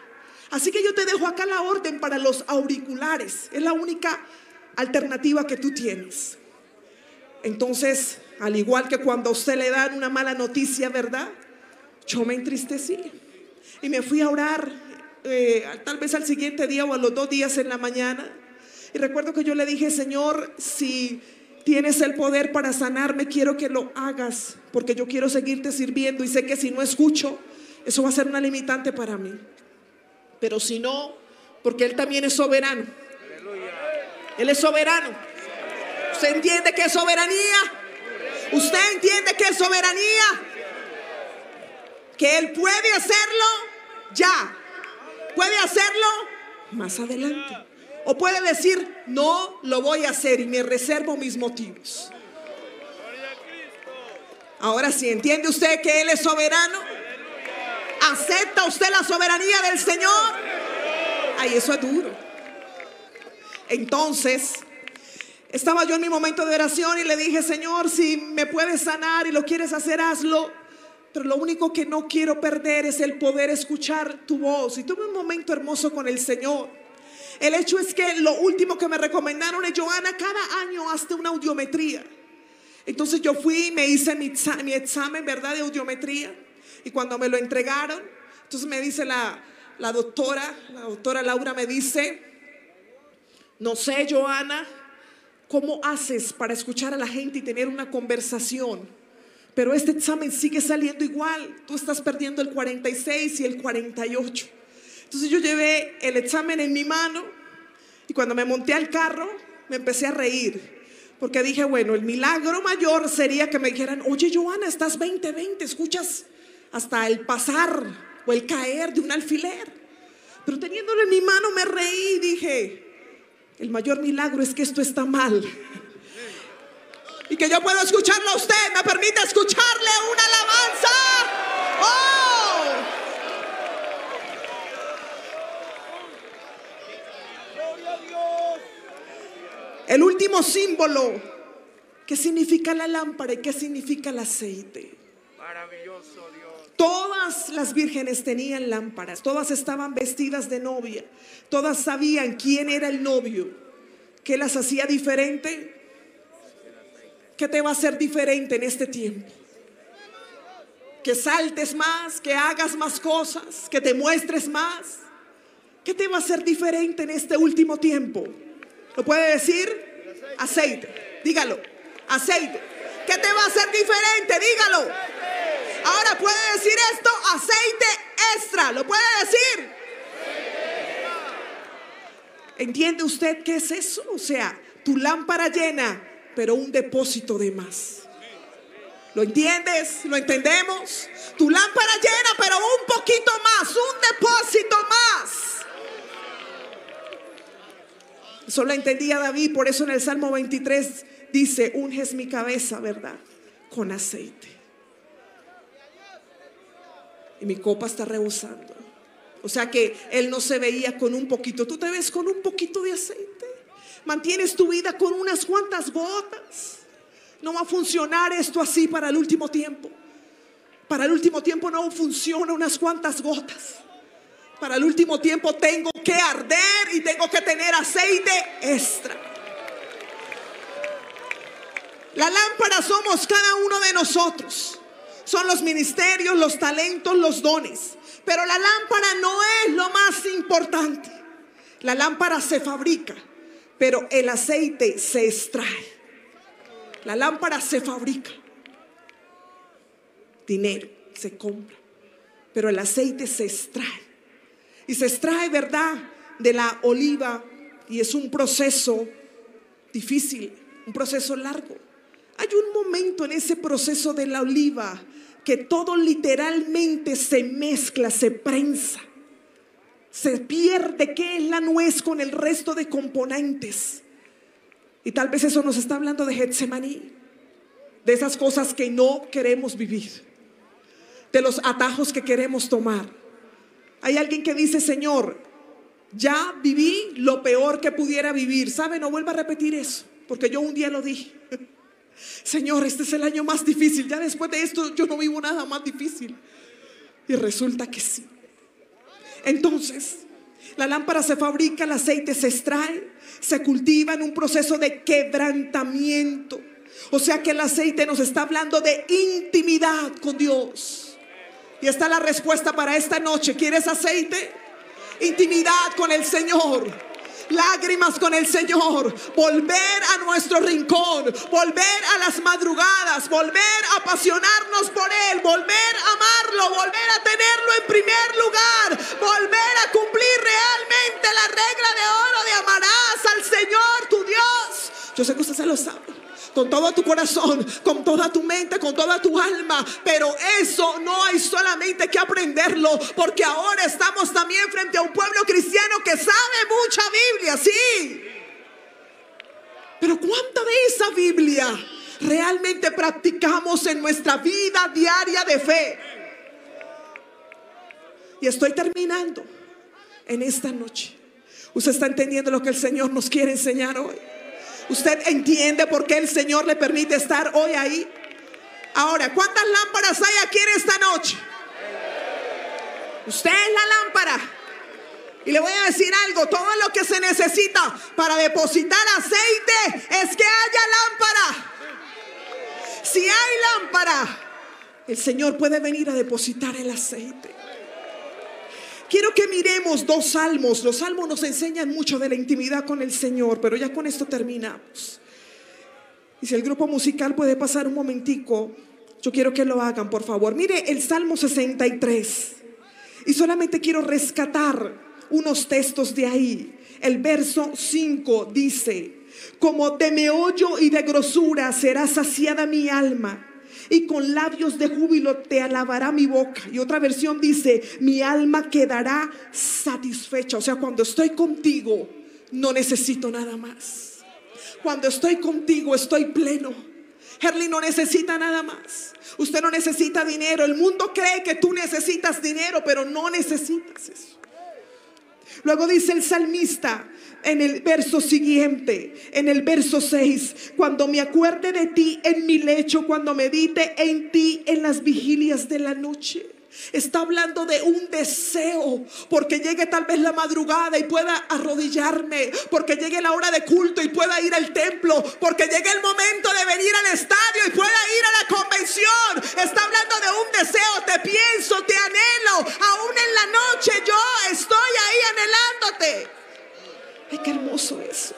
Así que yo te dejo acá la orden para los auriculares. Es la única alternativa que tú tienes. Entonces, al igual que cuando a usted le dan una mala noticia, ¿verdad? Yo me entristecí y me fui a orar, eh, tal vez al siguiente día o a los dos días en la mañana. Y recuerdo que yo le dije, Señor, si tienes el poder para sanarme, quiero que lo hagas, porque yo quiero seguirte sirviendo y sé que si no escucho, eso va a ser una limitante para mí. Pero si no, porque Él también es soberano. Él es soberano. ¿Usted entiende que es soberanía? ¿Usted entiende que es soberanía? Que Él puede hacerlo ya. Puede hacerlo más adelante. O puede decir, no lo voy a hacer y me reservo mis motivos. Ahora sí, ¿entiende usted que Él es soberano? ¿Acepta usted la soberanía del Señor? Ay, eso es duro. Entonces, estaba yo en mi momento de oración y le dije, Señor, si me puedes sanar y lo quieres hacer, hazlo. Pero lo único que no quiero perder es el poder escuchar tu voz. Y tuve un momento hermoso con el Señor. El hecho es que lo último que me recomendaron es, Joana, cada año hazte una audiometría. Entonces yo fui y me hice mi, examen, ¿verdad? De audiometría. Y cuando me lo entregaron, entonces me dice la, la doctora, la doctora Laura me dice, no sé, Joana, ¿cómo haces para escuchar a la gente y tener una conversación? Pero este examen sigue saliendo igual. Tú estás perdiendo el 46 y el 48. Entonces yo llevé el examen en mi mano y cuando me monté al carro me empecé a reír. Porque dije, bueno, el milagro mayor sería que me dijeran, oye Joana, estás 20-20, escuchas hasta el pasar o el caer de un alfiler. Pero teniéndolo en mi mano me reí y dije, El mayor milagro es que esto está mal. Y que yo puedo escucharlo a usted. Me permite escucharle una alabanza. ¡Oh! El último símbolo. ¿Qué significa la lámpara y qué significa el aceite? Maravilloso Dios. Todas las vírgenes tenían lámparas, todas estaban vestidas de novia, todas sabían quién era el novio, qué las hacía diferente, qué te va a hacer diferente en este tiempo. Que saltes más, que hagas más cosas, que te muestres más. ¿Qué te va a hacer diferente en este último tiempo? ¿Lo puede decir? Aceite. Dígalo. Aceite. ¿Qué te va a hacer diferente? Dígalo. Ahora puede decir esto, aceite extra. ¿Lo puede decir? ¿Entiende usted qué es eso? O sea, tu lámpara llena, pero un depósito de más. ¿Lo entiendes? ¿Lo entendemos? Tu lámpara llena, pero un poquito más, un depósito más. Eso lo entendía David, por eso en el Salmo 23 dice, unges mi cabeza, ¿verdad? Con aceite. Y mi copa está rebosando. O sea que él no se veía con un poquito. Tú te ves con un poquito de aceite. Mantienes tu vida con unas cuantas gotas. No va a funcionar esto así para el último tiempo. Para el último tiempo no funciona unas cuantas gotas. Para el último tiempo tengo que arder y tengo que tener aceite extra. La lámpara somos cada uno de nosotros. Son los ministerios, los talentos, los dones. Pero la lámpara no es lo más importante. La lámpara se fabrica, pero el aceite se extrae. La lámpara se fabrica. Dinero se compra. Pero el aceite se extrae. Y se extrae, ¿verdad? De la oliva. Y es un proceso difícil, un proceso largo. Hay un momento en ese proceso de la oliva que todo literalmente se mezcla, se prensa. Se pierde qué es la nuez con el resto de componentes. Y tal vez eso nos está hablando de Getsemaní, de esas cosas que no queremos vivir, de los atajos que queremos tomar. Hay alguien que dice, Señor, ya viví lo peor que pudiera vivir. ¿Sabe? No vuelva a repetir eso, porque yo un día lo dije. Señor, este es el año más difícil. Ya después de esto yo no vivo nada más difícil. Y resulta que sí. Entonces, la lámpara se fabrica, el aceite se extrae, se cultiva en un proceso de quebrantamiento. O sea que el aceite nos está hablando de intimidad con Dios. Y está la respuesta para esta noche. ¿Quieres aceite? Intimidad con el Señor lágrimas con el Señor, volver a nuestro rincón, volver a las madrugadas, volver a apasionarnos por Él, volver a amarlo, volver a tenerlo en primer lugar, volver a cumplir realmente la regla de oro de amarás al Señor tu Dios. Yo sé que usted se lo sabe con todo tu corazón, con toda tu mente, con toda tu alma. Pero eso no hay solamente que aprenderlo, porque ahora estamos también frente a un pueblo cristiano que sabe mucha Biblia, sí. Pero ¿cuánta de esa Biblia realmente practicamos en nuestra vida diaria de fe? Y estoy terminando en esta noche. ¿Usted está entendiendo lo que el Señor nos quiere enseñar hoy? ¿Usted entiende por qué el Señor le permite estar hoy ahí? Ahora, ¿cuántas lámparas hay aquí en esta noche? Usted es la lámpara. Y le voy a decir algo, todo lo que se necesita para depositar aceite es que haya lámpara. Si hay lámpara, el Señor puede venir a depositar el aceite. Quiero que miremos dos salmos. Los salmos nos enseñan mucho de la intimidad con el Señor, pero ya con esto terminamos. Y si el grupo musical puede pasar un momentico, yo quiero que lo hagan, por favor. Mire el Salmo 63. Y solamente quiero rescatar unos textos de ahí. El verso 5 dice, como de meollo y de grosura será saciada mi alma y con labios de júbilo te alabará mi boca. Y otra versión dice, mi alma quedará satisfecha. O sea, cuando estoy contigo, no necesito nada más. Cuando estoy contigo estoy pleno. Herly no necesita nada más. Usted no necesita dinero. El mundo cree que tú necesitas dinero, pero no necesitas eso. Luego dice el salmista en el verso siguiente, en el verso 6, cuando me acuerde de ti en mi lecho, cuando medite en ti en las vigilias de la noche. Está hablando de un deseo, porque llegue tal vez la madrugada y pueda arrodillarme, porque llegue la hora de culto y pueda ir al templo, porque llegue el momento de venir al estadio y pueda ir a la convención. Está hablando de un deseo, te pienso, te anhelo, aún en la noche yo estoy ahí anhelándote. Ay, qué hermoso eso.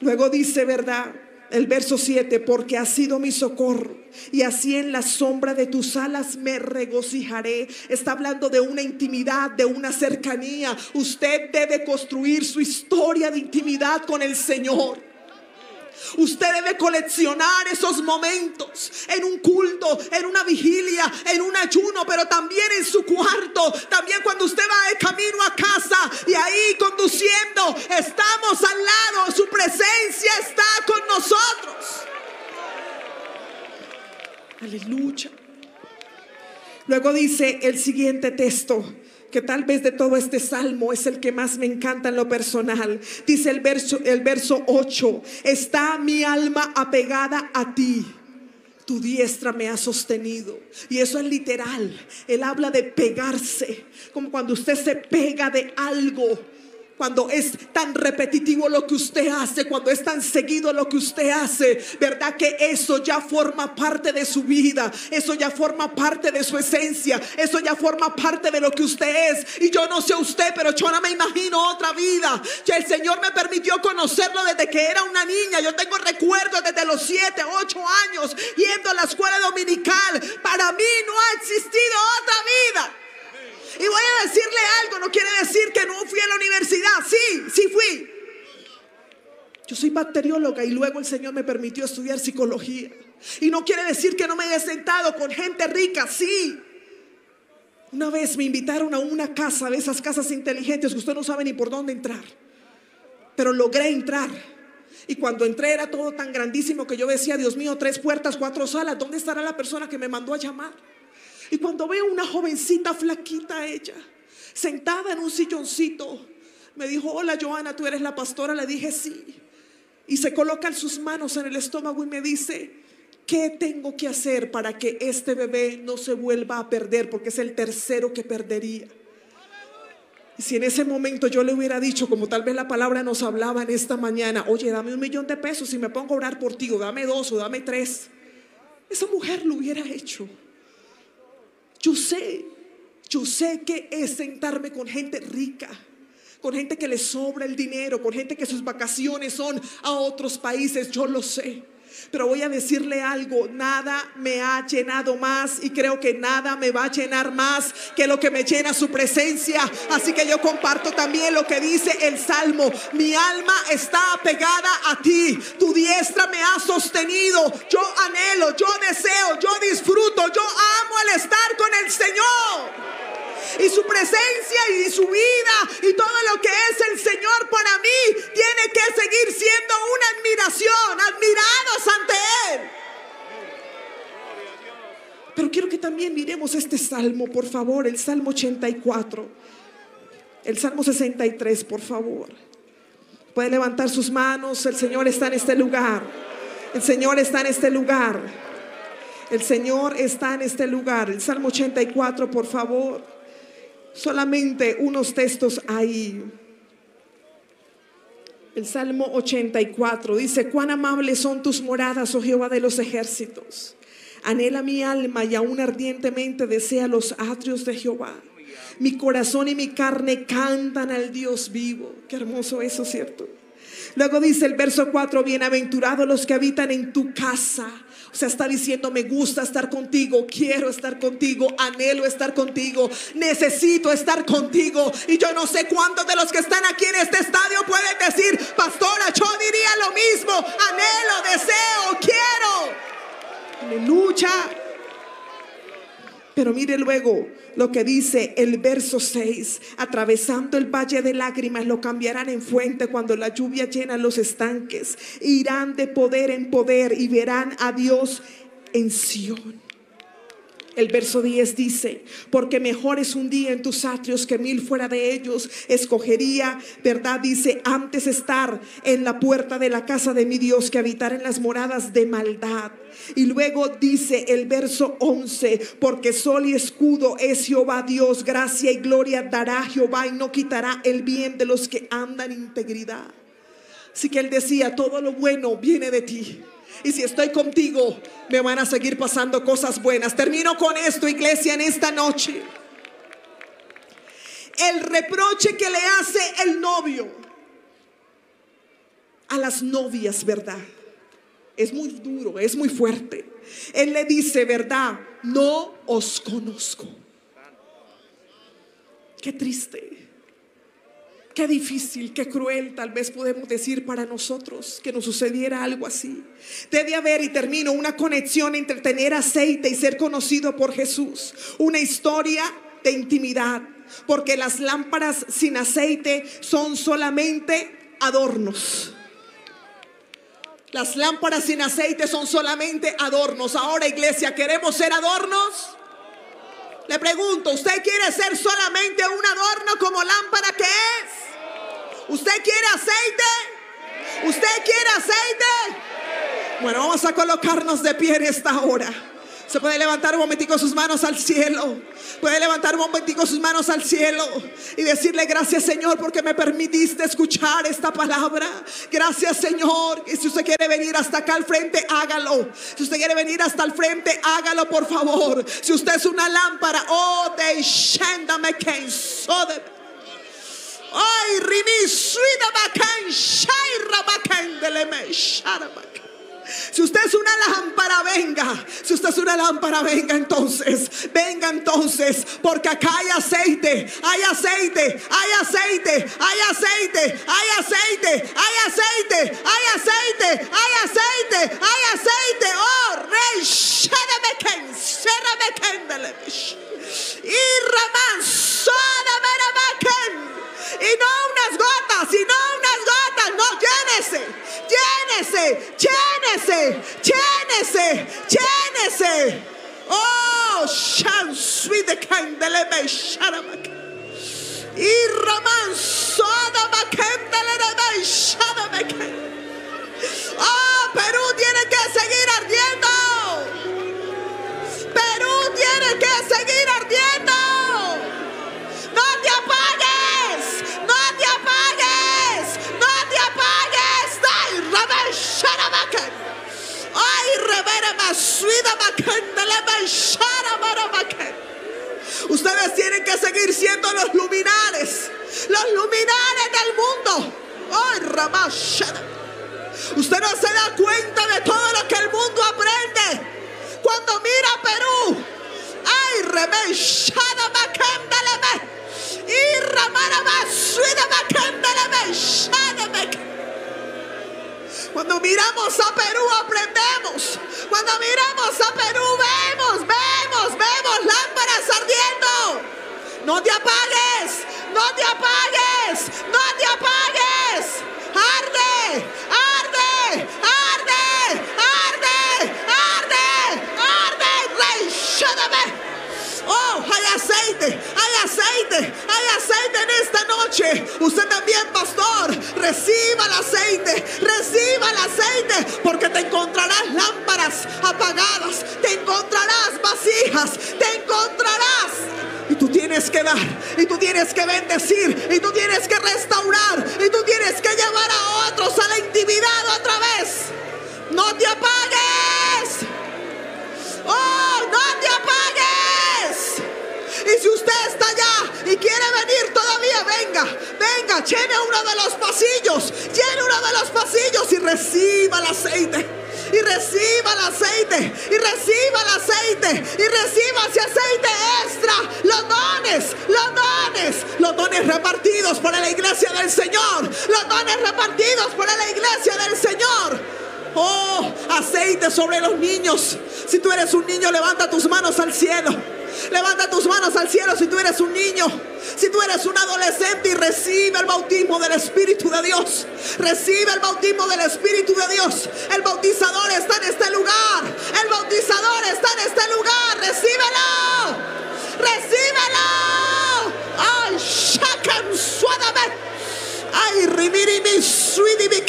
Luego dice, ¿verdad? El verso 7, porque ha sido mi socorro y así en la sombra de tus alas me regocijaré. Está hablando de una intimidad, de una cercanía. Usted debe construir su historia de intimidad con el Señor. Usted debe coleccionar esos momentos en un culto, en una vigilia, en un ayuno, pero también en su cuarto. También cuando usted va de camino a casa y ahí conduciendo, estamos al lado. Su presencia está con nosotros. Aleluya. Luego dice el siguiente texto que tal vez de todo este salmo es el que más me encanta en lo personal. Dice el verso, el verso 8, está mi alma apegada a ti. Tu diestra me ha sostenido. Y eso es literal. Él habla de pegarse. Como cuando usted se pega de algo cuando es tan repetitivo lo que usted hace, cuando es tan seguido lo que usted hace, ¿verdad? Que eso ya forma parte de su vida, eso ya forma parte de su esencia, eso ya forma parte de lo que usted es. Y yo no sé usted, pero yo no me imagino otra vida. Que el Señor me permitió conocerlo desde que era una niña. Yo tengo recuerdos desde los 7, 8 años yendo a la escuela dominical. Para mí no ha existido otra vida. Y voy a decirle algo, no quiere decir que no fui a la universidad. Sí, sí fui. Yo soy bacterióloga y luego el Señor me permitió estudiar psicología. Y no quiere decir que no me haya sentado con gente rica, sí. Una vez me invitaron a una casa de esas casas inteligentes que usted no sabe ni por dónde entrar. Pero logré entrar. Y cuando entré era todo tan grandísimo que yo decía, Dios mío, tres puertas, cuatro salas, ¿dónde estará la persona que me mandó a llamar? Y cuando veo una jovencita flaquita ella, sentada en un silloncito, me dijo, hola Joana, tú eres la pastora. Le dije, sí. Y se colocan sus manos en el estómago y me dice, ¿qué tengo que hacer para que este bebé no se vuelva a perder? Porque es el tercero que perdería. Y si en ese momento yo le hubiera dicho, como tal vez la palabra nos hablaba en esta mañana, oye, dame un millón de pesos y me pongo a orar por ti, o dame dos, o dame tres, esa mujer lo hubiera hecho. Yo sé, yo sé que es sentarme con gente rica, con gente que le sobra el dinero, con gente que sus vacaciones son a otros países, yo lo sé. Pero voy a decirle algo, nada me ha llenado más y creo que nada me va a llenar más que lo que me llena su presencia. Así que yo comparto también lo que dice el Salmo. Mi alma está apegada a ti, tu diestra me ha sostenido. Yo anhelo, yo deseo, yo disfruto, yo amo el estar con el Señor y su presencia y su vida y todo lo que es el Señor para mí tiene que seguir siendo una admiración, admirados ante Él. Pero quiero que también miremos este salmo, por favor, el Salmo 84, el Salmo 63, por favor. Puede levantar sus manos, el Señor está en este lugar. El Señor está en este lugar. El Señor está en este lugar. El Salmo 84, por favor solamente unos textos ahí. El Salmo 84 dice, cuán amables son tus moradas, oh Jehová de los ejércitos. Anhela mi alma y aún ardientemente desea los atrios de Jehová. Mi corazón y mi carne cantan al Dios vivo. Qué hermoso eso, ¿cierto? Luego dice el verso 4, bienaventurados los que habitan en tu casa. O sea, está diciendo, me gusta estar contigo, quiero estar contigo, anhelo estar contigo, necesito estar contigo. Y yo no sé cuántos de los que están aquí en este estadio pueden decir, pastora, yo diría lo mismo, anhelo, deseo, quiero. Aleluya. Pero mire luego lo que dice el verso 6. Atravesando el valle de lágrimas lo cambiarán en fuente cuando la lluvia llena los estanques. Irán de poder en poder y verán a Dios en Sión. El verso 10 dice, porque mejor es un día en tus atrios que mil fuera de ellos. Escogería, ¿verdad? Dice, antes estar en la puerta de la casa de mi Dios que habitar en las moradas de maldad. Y luego dice el verso 11, porque sol y escudo es Jehová Dios, gracia y gloria dará Jehová y no quitará el bien de los que andan en integridad. Así que él decía, todo lo bueno viene de ti. Y si estoy contigo, me van a seguir pasando cosas buenas. Termino con esto, iglesia, en esta noche. El reproche que le hace el novio a las novias, ¿verdad? Es muy duro, es muy fuerte. Él le dice, ¿verdad? No os conozco. Qué triste. Qué difícil, qué cruel tal vez podemos decir para nosotros que nos sucediera algo así. Debe haber, y termino, una conexión entre tener aceite y ser conocido por Jesús. Una historia de intimidad. Porque las lámparas sin aceite son solamente adornos. Las lámparas sin aceite son solamente adornos. Ahora, iglesia, ¿queremos ser adornos? Le pregunto, ¿usted quiere ser solamente un adorno como lámpara que es? ¿Usted quiere aceite? ¿Usted quiere aceite? Bueno, vamos a colocarnos de pie en esta hora. Se puede levantar un momentico sus manos al cielo. Puede levantar un momentico sus manos al cielo y decirle gracias Señor porque me permitiste escuchar esta palabra. Gracias Señor. Y si usted quiere venir hasta acá al frente, hágalo. Si usted quiere venir hasta el frente, hágalo por favor. Si usted es una lámpara, oh, de Shanda de Ay, rini, sweet abakan, shai rabakan, deleme, sharabakan. Si usted es una lámpara, venga. Si usted es una lámpara, venga entonces. Venga entonces. Porque acá hay aceite. Hay aceite. Hay aceite. Hay aceite. Hay aceite. Hay aceite. Hay aceite. Hay aceite. Hay aceite. Oh, rey. Y Ramán. Y no unas gotas. Y no unas gotas. No, llénese llénese, llénese, llénese, llénese, llénese. Oh, Shansui de Candelebe, Sharabak. Y Raman Sodaba Candelebe, Sharabak. Oh, Perú tiene que hacer sobre los niños. Si tú eres un niño, levanta tus manos al cielo. Levanta tus manos al cielo si tú eres un niño. Si tú eres un adolescente y recibe el bautismo del Espíritu de Dios. Recibe el bautismo del Espíritu de Dios. El bautizador está en este lugar. El bautizador está en este lugar. Recíbelo. Recíbelo. Ay, shakan suadame. Ay, rimiri mi suidi mi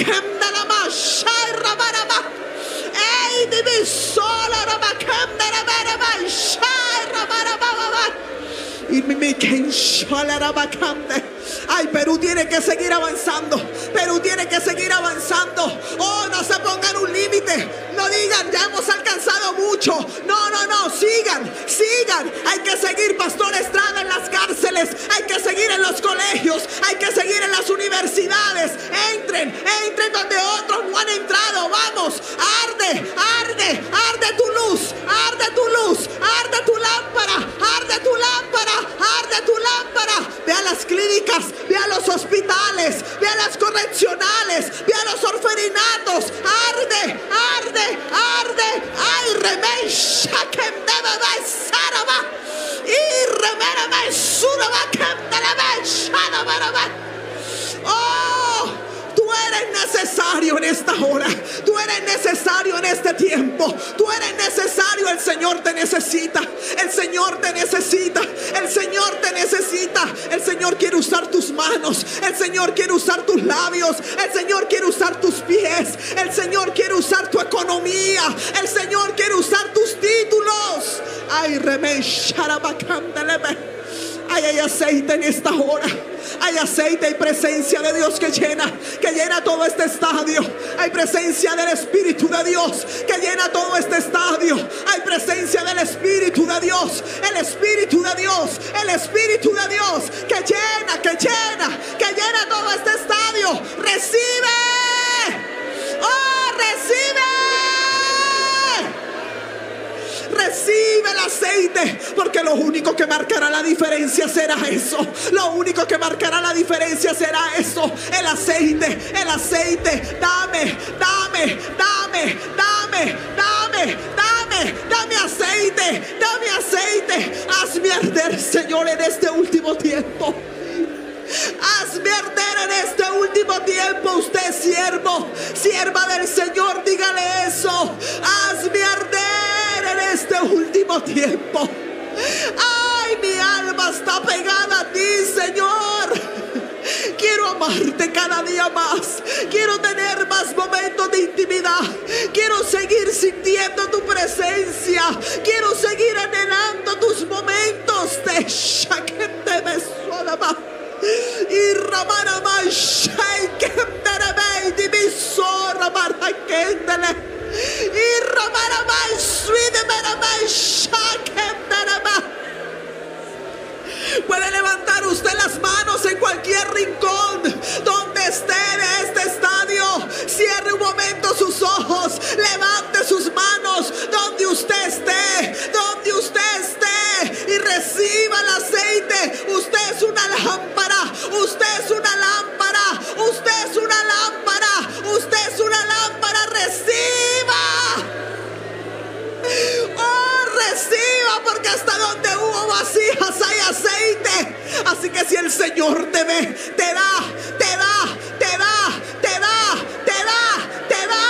Ay, Perú tiene que seguir avanzando. Perú tiene que seguir avanzando. Oh, no se pongan un límite. No digan, ya hemos mucho. No, no, no. Sigan, sigan. Hay que seguir, Pastor Estrada, en las cárceles. Hay que seguir en los colegios. Hay que seguir en las universidades. Entren, entren donde otros no han entrado. Vamos, arde, arde, arde tu luz. Arde tu luz. Arde tu lámpara. Arde tu lámpara. Arde tu lámpara. Ve a las clínicas ve a los hospitales, ve a las correccionales, ve a los orferinatos. Arde, arde, arde. Ay, remey, shakem debe saraba. Y remera me suraba kem debe Oh, tú eres necesario en esta hora. Tú eres necesario en este tiempo. Tú eres necesario. El Señor te necesita. El Señor te necesita. El Señor te necesita. El Señor quiere usar tus manos. El Señor quiere usar tus labios. El Señor quiere usar tus pies. El Señor quiere usar tu economía. El Señor quiere usar tus títulos. Ay. Ay, hay aceite en esta hora. Hay aceite y presencia de Dios que llena, que llena todo este estadio. Hay presencia del Espíritu de Dios que llena todo este estadio. Hay presencia del Espíritu de Dios. El Espíritu de Dios. El Espíritu de Dios que llena, que llena, que llena todo este estadio. Recibe. Oh, recibe. Recibe el aceite, porque lo único que marcará la diferencia será eso. Lo único que marcará la diferencia será eso. El aceite, el aceite. Dame, dame, dame, dame, dame, dame, dame aceite, dame aceite. Hazme arder, Señor, en este último tiempo. Hazme arder en este último tiempo. Usted, siervo, sierva del Señor, dígale eso. Hazme arder en este último tiempo. Ay, mi alma está pegada a ti, Señor. Quiero amarte cada día más. Quiero tener más momentos de intimidad. Quiero seguir sintiendo tu presencia. Quiero seguir anhelando tus momentos de Shakete Besolama. Y Ramana. Y Ramana Sweet Shakem Darabay. Puede levantar usted las manos en cualquier rincón donde esté de este estadio. Cierre un momento sus ojos. Levante sus manos donde usted esté. Donde usted esté. Y reciba el aceite. Usted es una lámpara. Usted es una lámpara. Reciba. Oh, reciba porque hasta donde hubo vasijas hay aceite. Así que si el Señor te ve, te da, te da, te da, te da, te da, te da,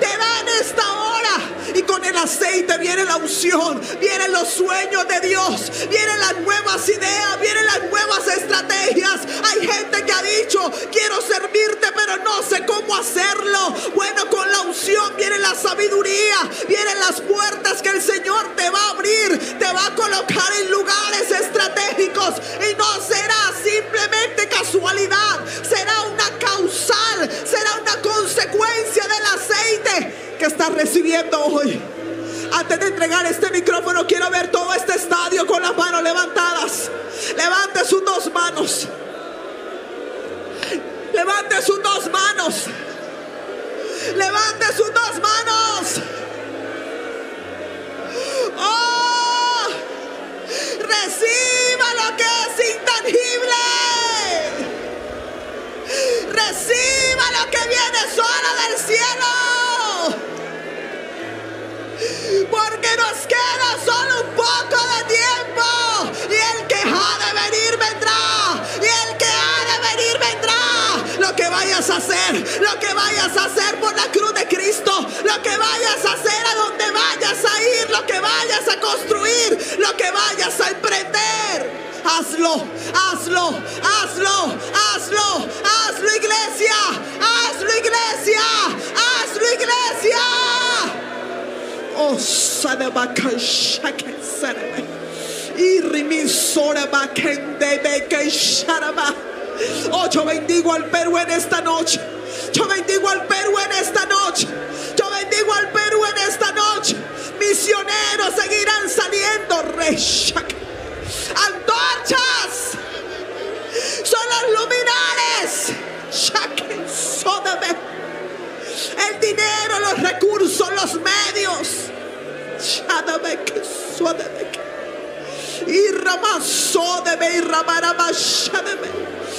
te da en esta el aceite viene la unción, vienen los sueños de Dios, vienen las nuevas ideas, vienen las nuevas estrategias. Hay gente que ha dicho, quiero servirte, pero no sé cómo hacerlo. Bueno, con la unción viene la sabiduría, vienen las puertas que el Señor te va a abrir, te va a colocar en lugares estratégicos y no será simplemente casualidad, será una causal, será una consecuencia del aceite que estás recibiendo hoy. Antes de entregar este micrófono, quiero ver todo este estadio con las manos levantadas. Levante sus dos manos. Levante sus dos manos. Levante sus dos manos. Oh, reciba lo que es intangible. Reciba lo que viene solo del cielo. Porque nos queda solo un poco de tiempo. Y el que ha de venir vendrá. Y el que ha de venir vendrá. Lo que vayas a hacer, lo que vayas a hacer por la cruz de Cristo. Lo que vayas a hacer a donde vayas a ir. Lo que vayas a construir. Lo que vayas a emprender. Hazlo, hazlo, hazlo. hazlo Oh, Shaka yo bendigo al Perú en esta noche. Yo bendigo al Perú en esta noche. Yo bendigo al Perú en esta noche. Misioneros seguirán saliendo. Reshak. Antorchas. Son los luminares. Shak. Sódame. El dinero, los recursos, los medios.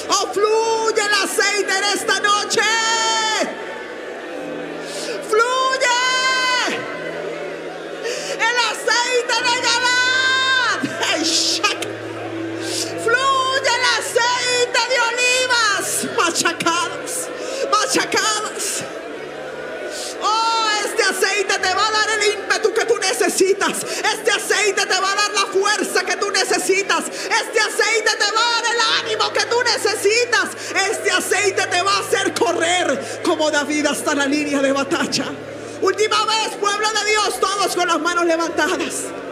Oh, fluye el aceite en esta noche. Fluye el aceite de Galad. Fluye el aceite de olivas machacadas, machacadas. Oh, este aceite te va a dar el ímpetu que tú necesitas. Este aceite te va a dar la fuerza que tú necesitas. Este aceite te va a dar el ánimo que tú necesitas. Este aceite te va a hacer correr como David hasta la línea de batalla. Última vez, pueblo de Dios, todos con las manos levantadas.